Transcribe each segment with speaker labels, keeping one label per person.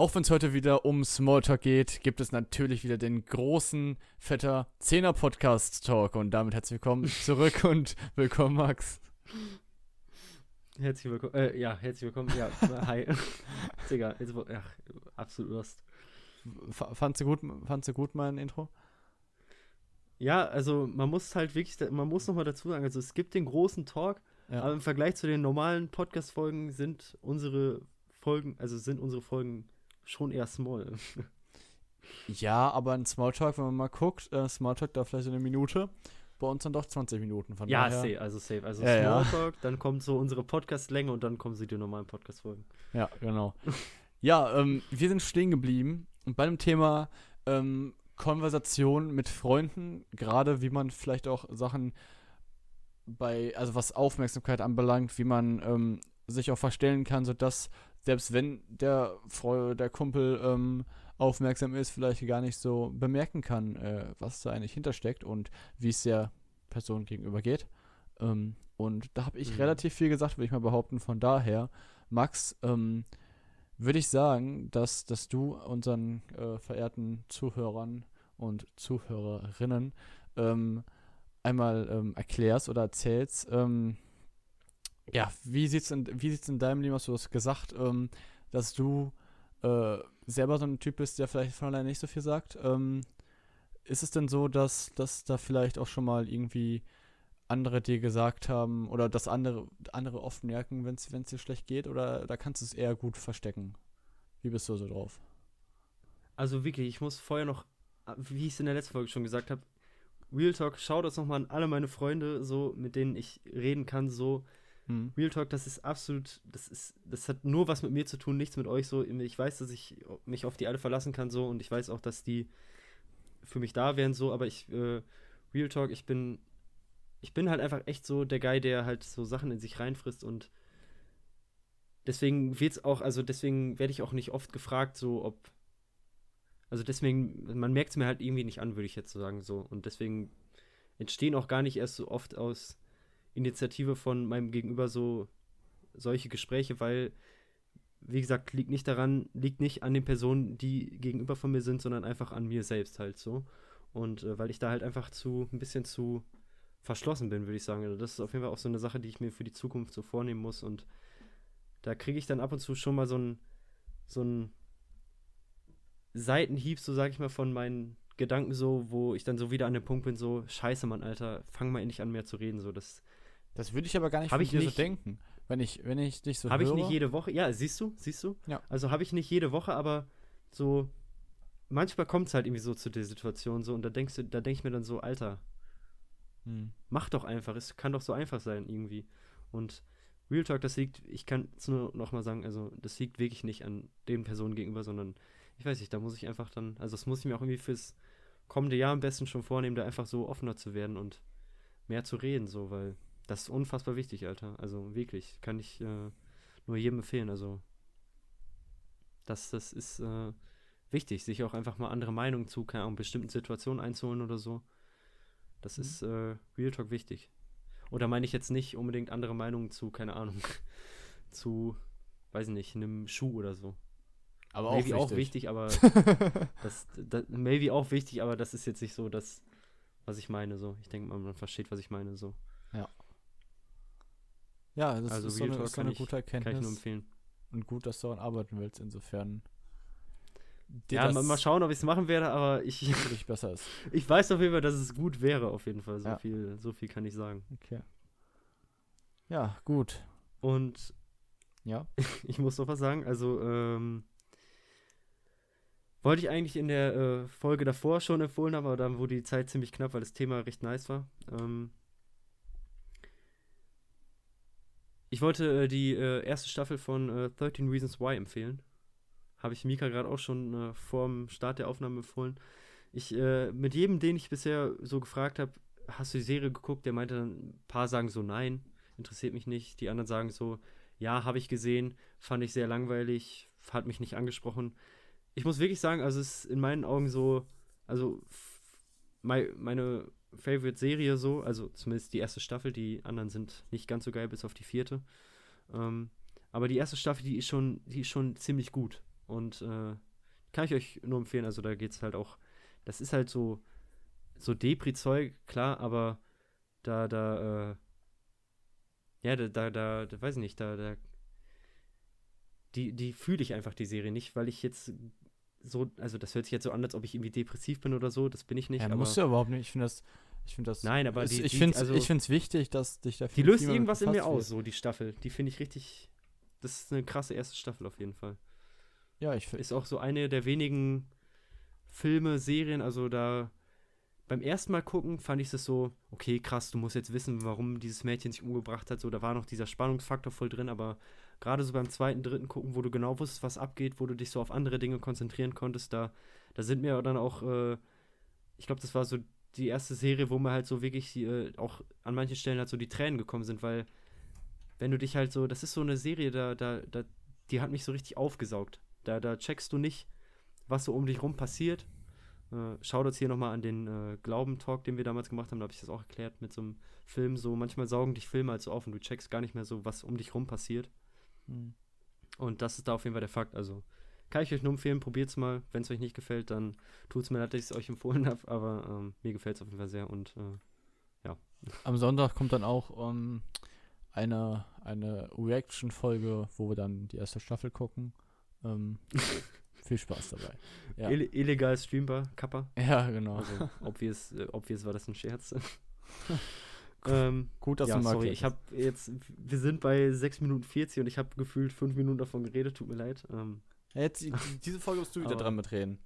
Speaker 1: Auch wenn es heute wieder um Smalltalk geht, gibt es natürlich wieder den großen, fetter Zehner Podcast Talk. Und damit herzlich willkommen zurück und willkommen, Max.
Speaker 2: Herzlich willkommen. Äh, ja, herzlich willkommen. Ja, hi. Digga, jetzt, ja, absolut Lust.
Speaker 1: Fandst du gut, fandst du gut mein Intro?
Speaker 2: Ja, also man muss halt wirklich, man muss nochmal dazu sagen, also es gibt den großen Talk, ja. aber im Vergleich zu den normalen Podcast-Folgen sind unsere Folgen, also sind unsere Folgen schon eher small.
Speaker 1: ja, aber ein Smalltalk, wenn man mal guckt, äh, Smalltalk da vielleicht eine Minute, bei uns dann doch 20 Minuten von
Speaker 2: Ja, daher. safe, also safe. Also ja, Smalltalk, ja. dann kommt so unsere Podcast-Länge und dann kommen sie die normalen Podcast-Folgen.
Speaker 1: Ja, genau. ja, ähm, wir sind stehen geblieben bei dem Thema ähm, Konversation mit Freunden, gerade wie man vielleicht auch Sachen bei, also was Aufmerksamkeit anbelangt, wie man ähm, sich auch verstellen kann, sodass selbst wenn der Freu der Kumpel ähm, aufmerksam ist, vielleicht gar nicht so bemerken kann, äh, was da eigentlich hintersteckt und wie es der Person gegenüber geht. Ähm, und da habe ich mhm. relativ viel gesagt, würde ich mal behaupten. Von daher, Max, ähm, würde ich sagen, dass, dass du unseren äh, verehrten Zuhörern und Zuhörerinnen ähm, einmal ähm, erklärst oder erzählst, ähm, ja, wie sieht's in, wie sieht's in deinem Leben aus? Du hast gesagt, ähm, dass du äh, selber so ein Typ bist, der vielleicht von alleine nicht so viel sagt. Ähm, ist es denn so, dass, dass da vielleicht auch schon mal irgendwie andere dir gesagt haben oder dass andere, andere oft merken, wenn es dir schlecht geht oder da kannst du es eher gut verstecken? Wie bist du so drauf?
Speaker 2: Also wirklich, ich muss vorher noch, wie ich es in der letzten Folge schon gesagt habe, Real Talk, schau das nochmal an alle meine Freunde, so mit denen ich reden kann, so hm. Real Talk, das ist absolut, das ist, das hat nur was mit mir zu tun, nichts mit euch so. Ich weiß, dass ich mich auf die alle verlassen kann so und ich weiß auch, dass die für mich da wären so, aber ich, äh, Real Talk, ich bin, ich bin halt einfach echt so der Guy, der halt so Sachen in sich reinfrisst und deswegen wird's auch, also deswegen werde ich auch nicht oft gefragt, so ob, also deswegen, man merkt es mir halt irgendwie nicht an, würde ich jetzt sagen so und deswegen entstehen auch gar nicht erst so oft aus Initiative von meinem Gegenüber so solche Gespräche, weil, wie gesagt, liegt nicht daran, liegt nicht an den Personen, die gegenüber von mir sind, sondern einfach an mir selbst halt so. Und äh, weil ich da halt einfach zu, ein bisschen zu verschlossen bin, würde ich sagen. Also das ist auf jeden Fall auch so eine Sache, die ich mir für die Zukunft so vornehmen muss. Und da kriege ich dann ab und zu schon mal so ein, so ein Seitenhieb, so sag ich mal, von meinen Gedanken so, wo ich dann so wieder an dem Punkt bin, so, scheiße, Mann, Alter, fang mal endlich an, mehr zu reden. So, das
Speaker 1: das würde ich aber gar nicht
Speaker 2: hab
Speaker 1: von dir so denken. Wenn ich, wenn ich dich so
Speaker 2: Habe ich nicht jede Woche. Ja, siehst du, siehst du?
Speaker 1: Ja.
Speaker 2: Also habe ich nicht jede Woche, aber so manchmal kommt es halt irgendwie so zu der Situation so und da denkst du, da denke ich mir dann so, Alter, hm. mach doch einfach, es kann doch so einfach sein irgendwie. Und Real Talk, das liegt, ich kann es nur nochmal sagen, also das liegt wirklich nicht an den Personen gegenüber, sondern ich weiß nicht, da muss ich einfach dann, also das muss ich mir auch irgendwie fürs kommende Jahr am besten schon vornehmen, da einfach so offener zu werden und mehr zu reden, so, weil das ist unfassbar wichtig, Alter. Also wirklich, kann ich äh, nur jedem empfehlen. Also das, das ist äh, wichtig, sich auch einfach mal andere Meinungen zu keine Ahnung, bestimmten Situationen einzuholen oder so. Das mhm. ist äh, Real Talk wichtig. Oder meine ich jetzt nicht unbedingt andere Meinungen zu, keine Ahnung, zu, weiß ich nicht, einem Schuh oder so.
Speaker 1: Aber
Speaker 2: maybe
Speaker 1: auch
Speaker 2: wichtig. auch wichtig, aber das, das, maybe auch wichtig, aber das ist jetzt nicht so das, was ich meine. So, ich denke, man versteht, was ich meine. So.
Speaker 1: Ja. Das
Speaker 2: also
Speaker 1: ist so eine, so eine gute Erkenntnis.
Speaker 2: Kann ich nur empfehlen.
Speaker 1: Und gut, dass du daran arbeiten willst, insofern.
Speaker 2: Ja, mal, mal, schauen, ob ich es machen werde, aber ich.
Speaker 1: Natürlich besser ist.
Speaker 2: Ich weiß auf jeden Fall, dass es gut wäre, auf jeden Fall. So, ja. viel, so viel kann ich sagen.
Speaker 1: Okay. Ja, gut.
Speaker 2: Und.
Speaker 1: Ja.
Speaker 2: ich muss noch was sagen. Also, ähm. Wollte ich eigentlich in der äh, Folge davor schon empfohlen haben, aber dann wurde die Zeit ziemlich knapp, weil das Thema recht nice war. Ähm, Ich wollte äh, die äh, erste Staffel von äh, 13 Reasons Why empfehlen. Habe ich Mika gerade auch schon äh, vor dem Start der Aufnahme empfohlen. Ich, äh, mit jedem, den ich bisher so gefragt habe, hast du die Serie geguckt? Der meinte dann, ein paar sagen so, nein, interessiert mich nicht. Die anderen sagen so, ja, habe ich gesehen, fand ich sehr langweilig, hat mich nicht angesprochen. Ich muss wirklich sagen, also es ist in meinen Augen so, also meine Favorite-Serie so, also zumindest die erste Staffel, die anderen sind nicht ganz so geil, bis auf die vierte. Ähm, aber die erste Staffel, die ist schon, die ist schon ziemlich gut. und äh, kann ich euch nur empfehlen. Also da geht es halt auch, das ist halt so, so Depri-Zeug, klar, aber da, da, äh, ja, da, da, da, da, weiß ich nicht, da, da, die, die fühle ich einfach, die Serie nicht, weil ich jetzt so, also das hört sich jetzt so an, als ob ich irgendwie depressiv bin oder so, das bin ich nicht.
Speaker 1: Ja, musst du überhaupt nicht, ich finde das, ich finde das.
Speaker 2: Nein, aber
Speaker 1: die, ich finde es also, wichtig, dass dich
Speaker 2: dafür. Die löst irgendwas in mir aus, so die Staffel. Die finde ich richtig. Das ist eine krasse erste Staffel auf jeden Fall.
Speaker 1: Ja, ich finde.
Speaker 2: Ist auch so eine der wenigen Filme, Serien, also da. Beim ersten Mal gucken fand ich es so, okay, krass, du musst jetzt wissen, warum dieses Mädchen sich umgebracht hat. So, da war noch dieser Spannungsfaktor voll drin, aber gerade so beim zweiten, dritten gucken, wo du genau wusstest, was abgeht, wo du dich so auf andere Dinge konzentrieren konntest, da, da sind mir dann auch, äh, ich glaube, das war so die erste Serie, wo mir halt so wirklich äh, auch an manchen Stellen halt so die Tränen gekommen sind, weil wenn du dich halt so, das ist so eine Serie, da, da, da, die hat mich so richtig aufgesaugt. Da, da checkst du nicht, was so um dich rum passiert. Äh, uns hier nochmal an den äh, Glauben-Talk, den wir damals gemacht haben, da habe ich das auch erklärt mit so einem Film. So, manchmal saugen dich Filme halt so auf und du checkst gar nicht mehr so, was um dich rum passiert. Mhm. Und das ist da auf jeden Fall der Fakt. Also, kann ich euch nur empfehlen, probiert es mal. Wenn es euch nicht gefällt, dann tut es mir leid, dass ich es euch empfohlen habe, aber ähm, mir gefällt es auf jeden Fall sehr und äh, ja.
Speaker 1: Am Sonntag kommt dann auch um, ähm, eine, eine Reaction-Folge, wo wir dann die erste Staffel gucken. Ähm, viel Spaß dabei.
Speaker 2: Ja. Ill illegal streambar, Kappa.
Speaker 1: Ja, genau.
Speaker 2: Also, obvious, äh, obvious war das ein Scherz. Ähm,
Speaker 1: Gut, dass
Speaker 2: ja,
Speaker 1: du mal
Speaker 2: sorry, ich habe jetzt, wir sind bei 6 Minuten 40 und ich habe gefühlt 5 Minuten davon geredet, tut mir leid. Ähm,
Speaker 1: Jetzt, diese Folge musst du wieder dran mitreden.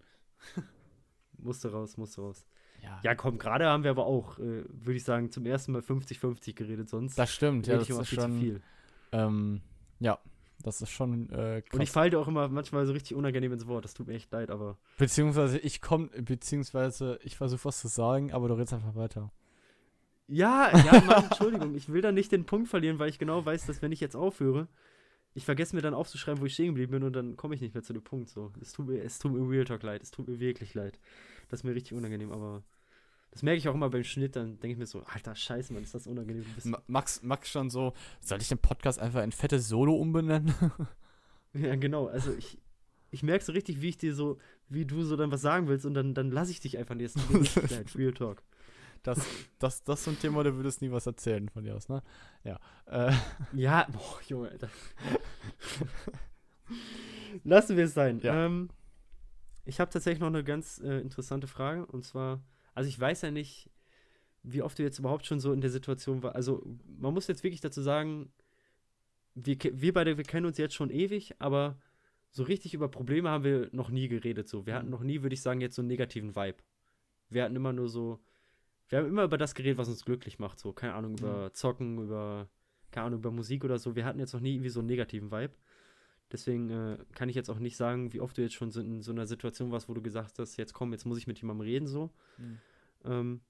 Speaker 2: musste raus, musste raus. Ja, ja komm, gerade haben wir aber auch, äh, würde ich sagen, zum ersten Mal 50-50 geredet, sonst.
Speaker 1: Das stimmt, ja, das ist schon viel. Ähm, ja, das ist schon äh,
Speaker 2: krass. Und ich falle dir auch immer manchmal so richtig unangenehm ins Wort. Das tut mir echt leid, aber.
Speaker 1: Beziehungsweise ich komme, beziehungsweise ich versuche was zu sagen, aber du redest einfach weiter.
Speaker 2: Ja, ja, Mann, Entschuldigung, ich will da nicht den Punkt verlieren, weil ich genau weiß, dass wenn ich jetzt aufhöre, ich vergesse mir dann aufzuschreiben, wo ich stehen geblieben bin und dann komme ich nicht mehr zu dem Punkt. So, es tut mir, es tut mir Real Talk leid, es tut mir wirklich leid. Das ist mir richtig unangenehm, aber das merke ich auch immer beim Schnitt, dann denke ich mir so, alter Scheiße, Mann, ist das unangenehm.
Speaker 1: Max, Max schon so, soll ich den Podcast einfach in fettes Solo umbenennen?
Speaker 2: ja, genau, also ich, ich merke so richtig, wie ich dir so, wie du so dann was sagen willst und dann, dann lasse ich dich einfach nicht. Real Talk.
Speaker 1: Das, das, das ist so ein Thema, da würdest nie was erzählen von dir aus, ne? Ja.
Speaker 2: Äh. Ja, boah, Junge, Alter. Lassen wir es sein. Ja. Ähm, ich habe tatsächlich noch eine ganz äh, interessante Frage. Und zwar, also ich weiß ja nicht, wie oft du jetzt überhaupt schon so in der Situation warst. Also man muss jetzt wirklich dazu sagen, wir, wir beide, wir kennen uns jetzt schon ewig, aber so richtig über Probleme haben wir noch nie geredet. So. Wir hatten mhm. noch nie, würde ich sagen, jetzt so einen negativen Vibe. Wir hatten immer nur so, wir haben immer über das geredet, was uns glücklich macht. So, keine Ahnung, über mhm. Zocken, über, keine Ahnung, über Musik oder so. Wir hatten jetzt noch nie irgendwie so einen negativen Vibe. Deswegen äh, kann ich jetzt auch nicht sagen, wie oft du jetzt schon so in so einer Situation warst, wo du gesagt hast, jetzt komm, jetzt muss ich mit jemandem reden, so. Mhm. Ähm,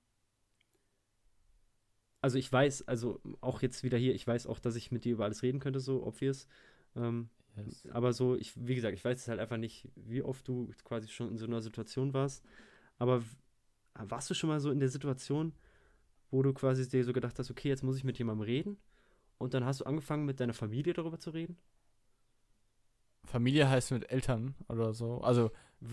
Speaker 2: also ich weiß, also auch jetzt wieder hier, ich weiß auch, dass ich mit dir über alles reden könnte, so obvious. Ähm, yes. Aber so, ich, wie gesagt, ich weiß es halt einfach nicht, wie oft du quasi schon in so einer Situation warst. Aber warst du schon mal so in der Situation, wo du quasi dir so gedacht hast, okay, jetzt muss ich mit jemandem reden? Und dann hast du angefangen, mit deiner Familie darüber zu reden?
Speaker 1: Familie heißt mit Eltern oder so. Also,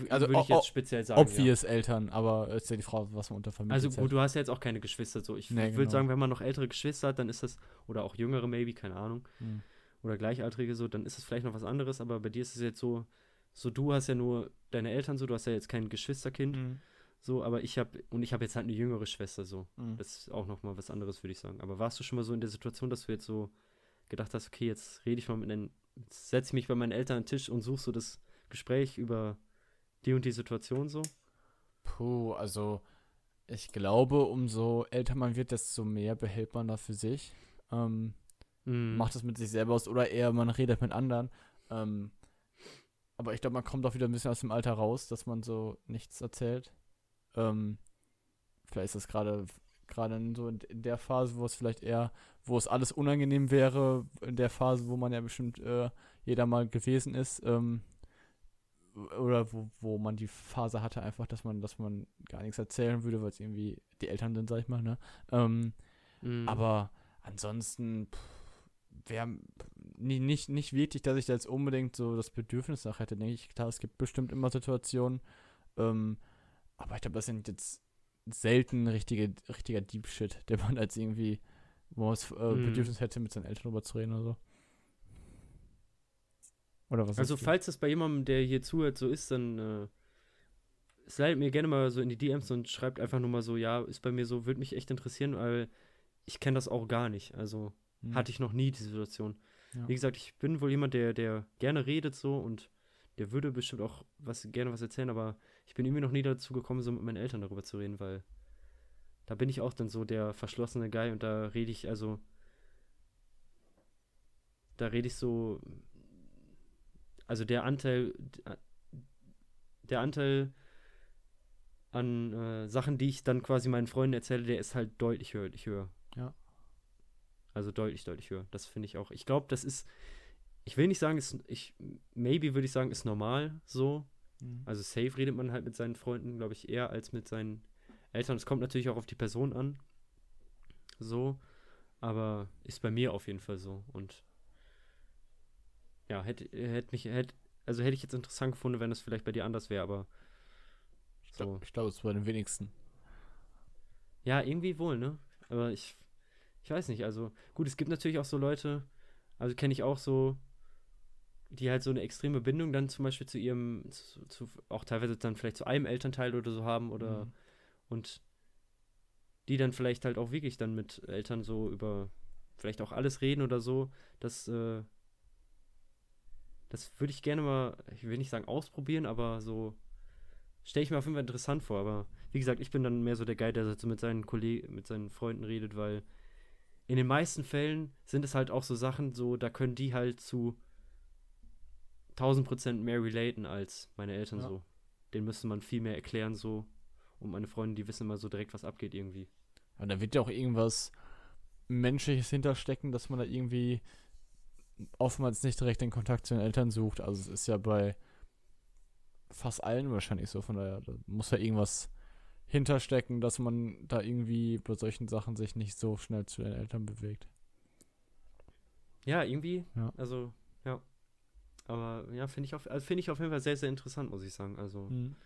Speaker 2: also würde ich jetzt speziell sagen.
Speaker 1: Obvious ja. Eltern, aber ist ja die Frage, was man unter Familie
Speaker 2: Also gut, du hast ja jetzt auch keine Geschwister. So, ich nee, würde genau. sagen, wenn man noch ältere Geschwister hat, dann ist das, oder auch jüngere maybe, keine Ahnung. Hm. Oder gleichaltrige so, dann ist es vielleicht noch was anderes, aber bei dir ist es jetzt so, so du hast ja nur deine Eltern so, du hast ja jetzt kein Geschwisterkind. Hm. So, aber ich habe, und ich habe jetzt halt eine jüngere Schwester, so. Mhm. Das ist auch nochmal was anderes, würde ich sagen. Aber warst du schon mal so in der Situation, dass du jetzt so gedacht hast, okay, jetzt rede ich mal mit einem, setze ich mich bei meinen Eltern an den Tisch und suche so das Gespräch über die und die Situation so?
Speaker 1: Puh, also ich glaube, umso älter man wird, desto mehr behält man da für sich. Ähm, mm. Macht es mit sich selber aus oder eher man redet mit anderen. Ähm, aber ich glaube, man kommt auch wieder ein bisschen aus dem Alter raus, dass man so nichts erzählt. Ähm, vielleicht ist das gerade gerade so in, in, der Phase, wo es vielleicht eher, wo es alles unangenehm wäre, in der Phase, wo man ja bestimmt äh, jeder mal gewesen ist, ähm, oder wo, wo man die Phase hatte einfach, dass man, dass man gar nichts erzählen würde, weil es irgendwie die Eltern sind, sag ich mal, ne? Ähm, mm. Aber ansonsten, wäre nicht, nicht, nicht wirklich, dass ich da jetzt unbedingt so das Bedürfnis nach hätte, denke ich. Klar, es gibt bestimmt immer Situationen, ähm, aber ich glaube, das sind jetzt selten richtige, richtiger Deep Shit, der man als irgendwie, wo man das äh, hm. Bedürfnis hätte, mit seinen Eltern drüber zu reden oder so.
Speaker 2: Oder was? Also, falls das bei jemandem, der hier zuhört, so ist, dann äh, slidet mir gerne mal so in die DMs und schreibt einfach nur mal so, ja, ist bei mir so, würde mich echt interessieren, weil ich kenne das auch gar nicht. Also hm. hatte ich noch nie die Situation. Ja. Wie gesagt, ich bin wohl jemand, der, der gerne redet so und der würde bestimmt auch was, gerne was erzählen, aber ich bin irgendwie noch nie dazu gekommen, so mit meinen Eltern darüber zu reden, weil da bin ich auch dann so der verschlossene Guy und da rede ich also, da rede ich so, also der Anteil, der Anteil an äh, Sachen, die ich dann quasi meinen Freunden erzähle, der ist halt deutlich höher. höher.
Speaker 1: Ja.
Speaker 2: Also deutlich, deutlich höher. Das finde ich auch. Ich glaube, das ist, ich will nicht sagen, ist, ich, maybe würde ich sagen, ist normal so. Mhm. Also safe redet man halt mit seinen Freunden, glaube ich, eher als mit seinen Eltern. Es kommt natürlich auch auf die Person an. So. Aber ist bei mir auf jeden Fall so. Und ja, hätte, hätte mich, hätte, also hätte ich jetzt interessant gefunden, wenn es vielleicht bei dir anders wäre, aber
Speaker 1: so. Ich glaube, es ist bei den wenigsten.
Speaker 2: Ja, irgendwie wohl, ne? Aber ich, ich weiß nicht, also gut, es gibt natürlich auch so Leute, also kenne ich auch so, die halt so eine extreme Bindung dann zum Beispiel zu ihrem, zu, zu, auch teilweise dann vielleicht zu einem Elternteil oder so haben oder mhm. und die dann vielleicht halt auch wirklich dann mit Eltern so über vielleicht auch alles reden oder so, das, äh, das würde ich gerne mal, ich will nicht sagen ausprobieren, aber so stelle ich mir auf jeden Fall interessant vor. Aber wie gesagt, ich bin dann mehr so der Guy, der so mit seinen Kollegen, mit seinen Freunden redet, weil in den meisten Fällen sind es halt auch so Sachen, so, da können die halt zu 1000 Prozent mehr relaten als meine Eltern ja. so. Den müsste man viel mehr erklären, so. Und meine Freunde, die wissen immer so direkt, was abgeht irgendwie.
Speaker 1: Und da wird ja auch irgendwas Menschliches hinterstecken, dass man da irgendwie oftmals nicht direkt den Kontakt zu den Eltern sucht. Also es ist ja bei fast allen wahrscheinlich so. Von daher da muss ja irgendwas hinterstecken, dass man da irgendwie bei solchen Sachen sich nicht so schnell zu den Eltern bewegt.
Speaker 2: Ja, irgendwie. Ja. Also. Aber ja, finde ich, auf, also find ich auf jeden Fall sehr, sehr interessant, muss ich sagen. Also, mhm.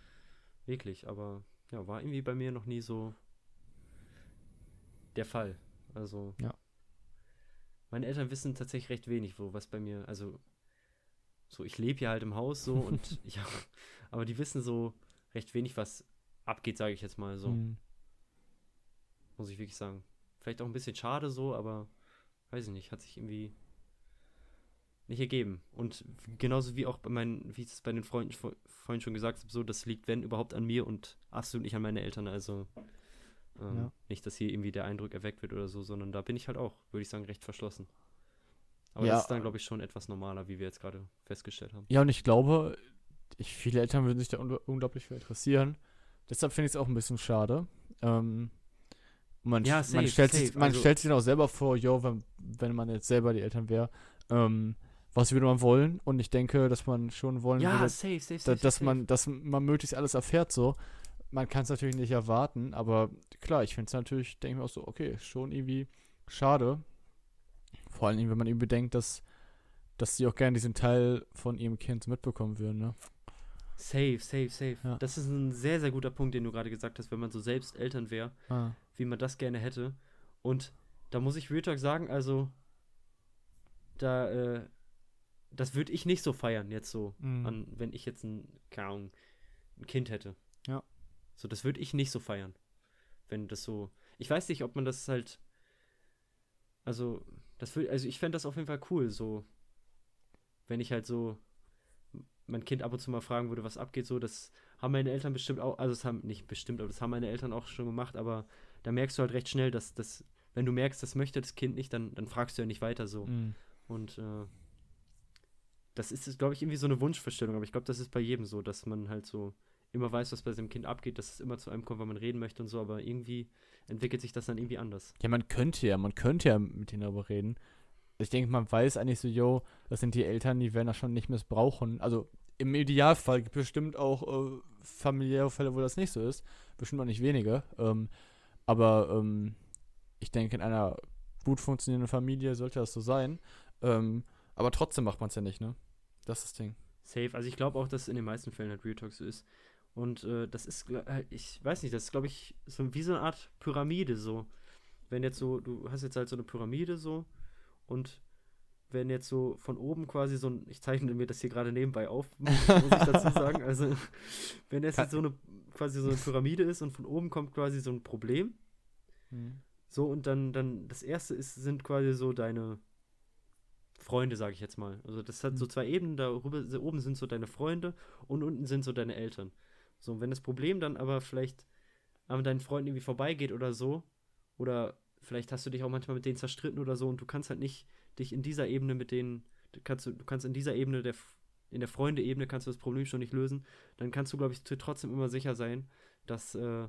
Speaker 2: wirklich. Aber ja, war irgendwie bei mir noch nie so der Fall. Also,
Speaker 1: ja.
Speaker 2: Meine Eltern wissen tatsächlich recht wenig, wo was bei mir, also so, ich lebe hier halt im Haus so und ja, aber die wissen so recht wenig, was abgeht, sage ich jetzt mal so. Mhm. Muss ich wirklich sagen. Vielleicht auch ein bisschen schade so, aber weiß ich nicht, hat sich irgendwie nicht ergeben. Und genauso wie auch bei meinen, wie ich es bei den Freunden vorhin schon gesagt habe, so, das liegt, wenn überhaupt, an mir und absolut nicht an meine Eltern. Also ähm, ja. nicht, dass hier irgendwie der Eindruck erweckt wird oder so, sondern da bin ich halt auch, würde ich sagen, recht verschlossen. Aber ja. das ist dann, glaube ich, schon etwas normaler, wie wir jetzt gerade festgestellt haben.
Speaker 1: Ja, und ich glaube, ich, viele Eltern würden sich da un unglaublich für interessieren. Deshalb finde ich es auch ein bisschen schade. Ähm, man, ja, safe, man, stellt, safe. Sich, man also, stellt sich dann auch selber vor, yo, wenn, wenn man jetzt selber die Eltern wäre, ähm, was würde man wollen? Und ich denke, dass man schon wollen
Speaker 2: ja,
Speaker 1: würde,
Speaker 2: safe, safe,
Speaker 1: da, dass man, dass man möglichst alles erfährt so. Man kann es natürlich nicht erwarten, aber klar, ich finde es natürlich, denke ich mir auch so, okay, schon irgendwie schade, vor allem, wenn man eben bedenkt, dass, dass sie auch gerne diesen Teil von ihrem Kind mitbekommen würden, ne?
Speaker 2: Safe, safe, safe. Ja. Das ist ein sehr, sehr guter Punkt, den du gerade gesagt hast, wenn man so selbst Eltern wäre, ah. wie man das gerne hätte. Und da muss ich Real Talk sagen, also da, äh, das würde ich nicht so feiern, jetzt so, mhm. an, wenn ich jetzt ein, keine Ahnung, ein Kind hätte.
Speaker 1: Ja.
Speaker 2: So, das würde ich nicht so feiern. Wenn das so. Ich weiß nicht, ob man das halt. Also, das will, also ich fände das auf jeden Fall cool, so, wenn ich halt so mein Kind ab und zu mal fragen würde, was abgeht, so, das haben meine Eltern bestimmt auch, also das haben, nicht bestimmt, aber das haben meine Eltern auch schon gemacht, aber da merkst du halt recht schnell, dass das, wenn du merkst, das möchte das Kind nicht, dann, dann fragst du ja nicht weiter so. Mhm. Und äh, das ist, glaube ich, irgendwie so eine Wunschvorstellung, aber ich glaube, das ist bei jedem so, dass man halt so immer weiß, was bei seinem Kind abgeht, dass es immer zu einem kommt, wenn man reden möchte und so, aber irgendwie entwickelt sich das dann irgendwie anders.
Speaker 1: Ja, man könnte ja, man könnte ja mit ihnen darüber reden. Ich denke, man weiß eigentlich so, yo, das sind die Eltern, die werden das schon nicht missbrauchen. Also im Idealfall gibt es bestimmt auch äh, familiäre Fälle, wo das nicht so ist. Bestimmt auch nicht wenige. Ähm, aber ähm, ich denke, in einer gut funktionierenden Familie sollte das so sein. Ähm, Aber trotzdem macht man es ja nicht, ne? Das ist das Ding.
Speaker 2: Safe. Also ich glaube auch, dass es in den meisten Fällen halt Real Talk so ist. Und äh, das ist, halt, ich weiß nicht, das ist, glaube ich, so wie so eine Art Pyramide so. Wenn jetzt so, du hast jetzt halt so eine Pyramide so und wenn jetzt so von oben quasi so ein, ich zeichne mir das hier gerade nebenbei auf, muss ich dazu sagen, also wenn jetzt, jetzt so eine, quasi so eine Pyramide ist und von oben kommt quasi so ein Problem, mhm. so und dann, dann, das erste ist, sind quasi so deine Freunde, sage ich jetzt mal. Also das hat mhm. so zwei Ebenen, darüber, oben sind so deine Freunde und unten sind so deine Eltern. So, und wenn das Problem dann aber vielleicht an deinen Freunden irgendwie vorbeigeht oder so, oder vielleicht hast du dich auch manchmal mit denen zerstritten oder so und du kannst halt nicht dich in dieser Ebene mit denen, du kannst, du kannst in dieser Ebene, der, in der Freunde-Ebene kannst du das Problem schon nicht lösen, dann kannst du, glaube ich, trotzdem immer sicher sein, dass, äh,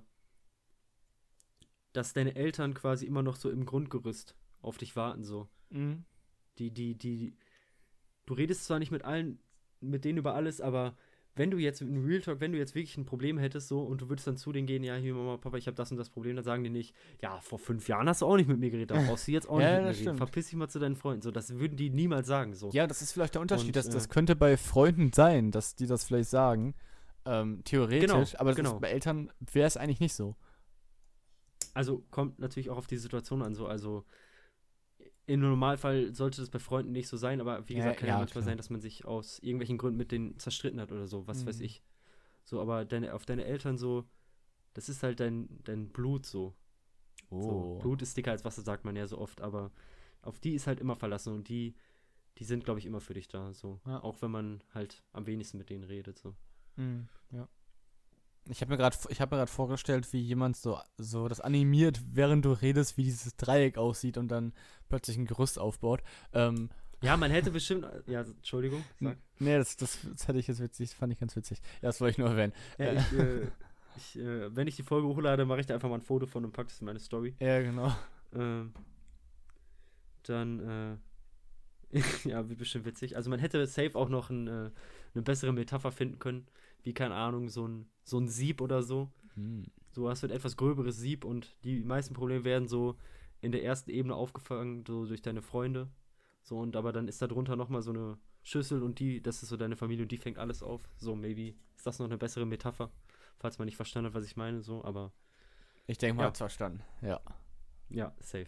Speaker 2: dass deine Eltern quasi immer noch so im Grundgerüst auf dich warten, so. Mhm. Die, die, die, du redest zwar nicht mit allen, mit denen über alles, aber wenn du jetzt in Real Talk, wenn du jetzt wirklich ein Problem hättest so und du würdest dann zu denen gehen, ja, hier Mama, Papa, ich habe das und das Problem, dann sagen die nicht, ja, vor fünf Jahren hast du auch nicht mit mir geredet, dann brauchst du jetzt auch ja, nicht mit mir reden. Verpiss dich mal zu deinen Freunden. So, das würden die niemals sagen. So.
Speaker 1: Ja, das ist vielleicht der Unterschied. Und, das, das äh, könnte bei Freunden sein, dass die das vielleicht sagen. Ähm, theoretisch, genau, aber genau. bei Eltern wäre es eigentlich nicht so.
Speaker 2: Also kommt natürlich auch auf die Situation an, so, also im Normalfall sollte das bei Freunden nicht so sein, aber wie gesagt, ja, kann ja, ja manchmal klar. sein, dass man sich aus irgendwelchen Gründen mit denen zerstritten hat oder so, was mhm. weiß ich. So, aber deine, auf deine Eltern so, das ist halt dein, dein Blut so. Oh. so. Blut ist dicker als Wasser, sagt man ja so oft, aber auf die ist halt immer verlassen und die, die sind, glaube ich, immer für dich da, so. Ja. Auch wenn man halt am wenigsten mit denen redet, so.
Speaker 1: Mhm. Ja. Ich habe mir gerade hab mir vorgestellt, wie jemand so, so das animiert, während du redest, wie dieses Dreieck aussieht und dann plötzlich ein Gerüst aufbaut. Ähm,
Speaker 2: ja, man hätte bestimmt. Ja, Entschuldigung.
Speaker 1: Sag. Nee, das, das, das hätte ich jetzt witzig, das fand ich ganz witzig. Ja, das wollte ich nur erwähnen.
Speaker 2: Ja, ich, äh, ich, äh, wenn ich die Folge hochlade, mache ich da einfach mal ein Foto von und packe das in meine Story.
Speaker 1: Ja, genau.
Speaker 2: Ähm, dann, äh, ja, wie bestimmt witzig. Also man hätte safe auch noch ein, äh, eine bessere Metapher finden können wie, keine Ahnung, so ein, so ein Sieb oder so. Hm. So hast du ein etwas gröberes Sieb und die meisten Probleme werden so in der ersten Ebene aufgefangen, so durch deine Freunde. So, und aber dann ist da drunter nochmal so eine Schüssel und die, das ist so deine Familie und die fängt alles auf. So, maybe ist das noch eine bessere Metapher, falls man nicht verstanden hat, was ich meine, so, aber.
Speaker 1: Ich denke, man ja. hat verstanden, ja.
Speaker 2: Ja, safe.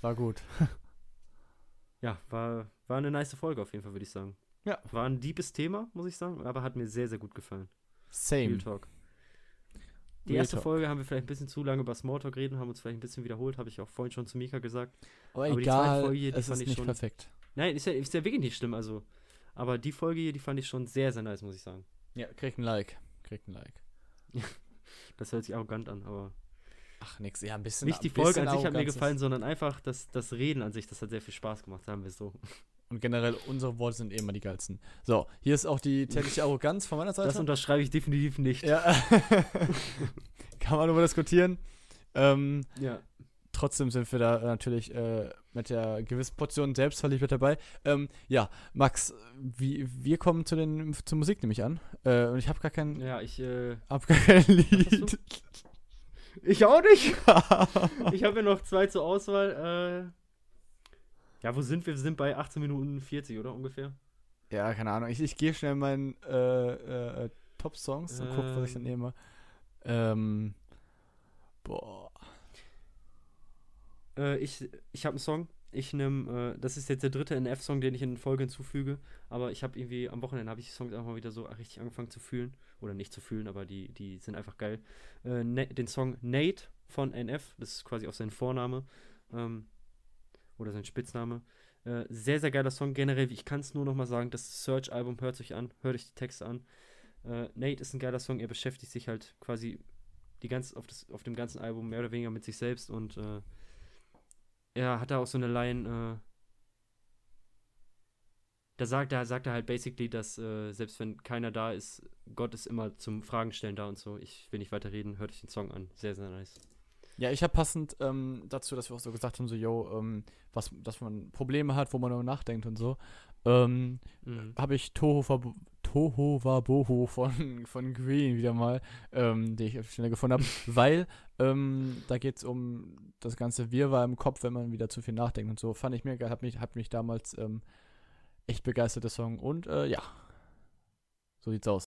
Speaker 1: War gut.
Speaker 2: ja, war, war eine nice Folge auf jeden Fall, würde ich sagen. Ja. War ein deepes Thema, muss ich sagen, aber hat mir sehr, sehr gut gefallen.
Speaker 1: Same. Real
Speaker 2: Talk. Die Real erste Talk. Folge haben wir vielleicht ein bisschen zu lange über Smalltalk reden, haben uns vielleicht ein bisschen wiederholt, habe ich auch vorhin schon zu Mika gesagt.
Speaker 1: Aber, aber egal, die Folge hier, die es fand ist ich nicht schon. perfekt.
Speaker 2: Nein, ist ja, ist ja wirklich nicht schlimm, also. Aber die Folge hier, die fand ich schon sehr, sehr nice, muss ich sagen.
Speaker 1: Ja, kriegt ein Like. Kriegt ein Like.
Speaker 2: das hört sich arrogant an, aber.
Speaker 1: Ach, nix, ja, ein bisschen.
Speaker 2: Nicht die Folge an sich hat mir gefallen, sondern einfach das, das Reden an sich, das hat sehr viel Spaß gemacht, sagen wir so.
Speaker 1: Und generell, unsere Worte sind eh immer die geilsten. So, hier ist auch die tägliche Arroganz von meiner Seite.
Speaker 2: Das unterschreibe ich definitiv nicht.
Speaker 1: Ja. Kann man darüber diskutieren. Ähm,
Speaker 2: ja.
Speaker 1: Trotzdem sind wir da natürlich äh, mit der gewissen Portion Selbstverliebt mit dabei. Ähm, ja, Max, wie, wir kommen zu den, zur Musik nämlich an. Äh, und ich habe gar kein.
Speaker 2: Ja, ich. Äh,
Speaker 1: hab gar kein Lied.
Speaker 2: Ich auch nicht. ich habe ja noch zwei zur Auswahl. Äh ja, wo sind wir? Wir sind bei 18 Minuten 40, oder ungefähr?
Speaker 1: Ja, keine Ahnung. Ich, ich gehe schnell in meinen äh, äh, Top-Songs und ähm. gucke, was ich dann nehme. Ähm, boah.
Speaker 2: Äh, ich ich habe einen Song. Ich nehme, äh, das ist jetzt der dritte NF-Song, den ich in Folge hinzufüge. Aber ich habe irgendwie, am Wochenende habe ich die Songs einfach mal wieder so richtig angefangen zu fühlen. Oder nicht zu fühlen, aber die, die sind einfach geil. Äh, den Song Nate von NF, das ist quasi auch sein Vorname. Ähm, oder sein Spitzname. Äh, sehr, sehr geiler Song. Generell, ich kann es nur nochmal sagen, das Search-Album hört sich an, hört euch die Texte an. Äh, Nate ist ein geiler Song, er beschäftigt sich halt quasi die ganz, auf, das, auf dem ganzen Album mehr oder weniger mit sich selbst und äh, er hat da auch so eine Line, äh, da sagt er, sagt er halt basically, dass äh, selbst wenn keiner da ist, Gott ist immer zum Fragen stellen da und so. Ich will nicht weiter reden, hört euch den Song an. Sehr, sehr nice.
Speaker 1: Ja, ich habe passend ähm, dazu, dass wir auch so gesagt haben, so, yo, ähm, was, dass man Probleme hat, wo man darüber nachdenkt und so, ähm, mhm. habe ich Toho, Toho Waboho von, von Green wieder mal, ähm, den ich schnell gefunden habe, weil ähm, da geht es um das ganze Wirrwarr im Kopf, wenn man wieder zu viel nachdenkt und so. Fand ich mir geil, hat mich, hat mich damals ähm, echt begeistert, der Song. Und äh, ja, so sieht's aus.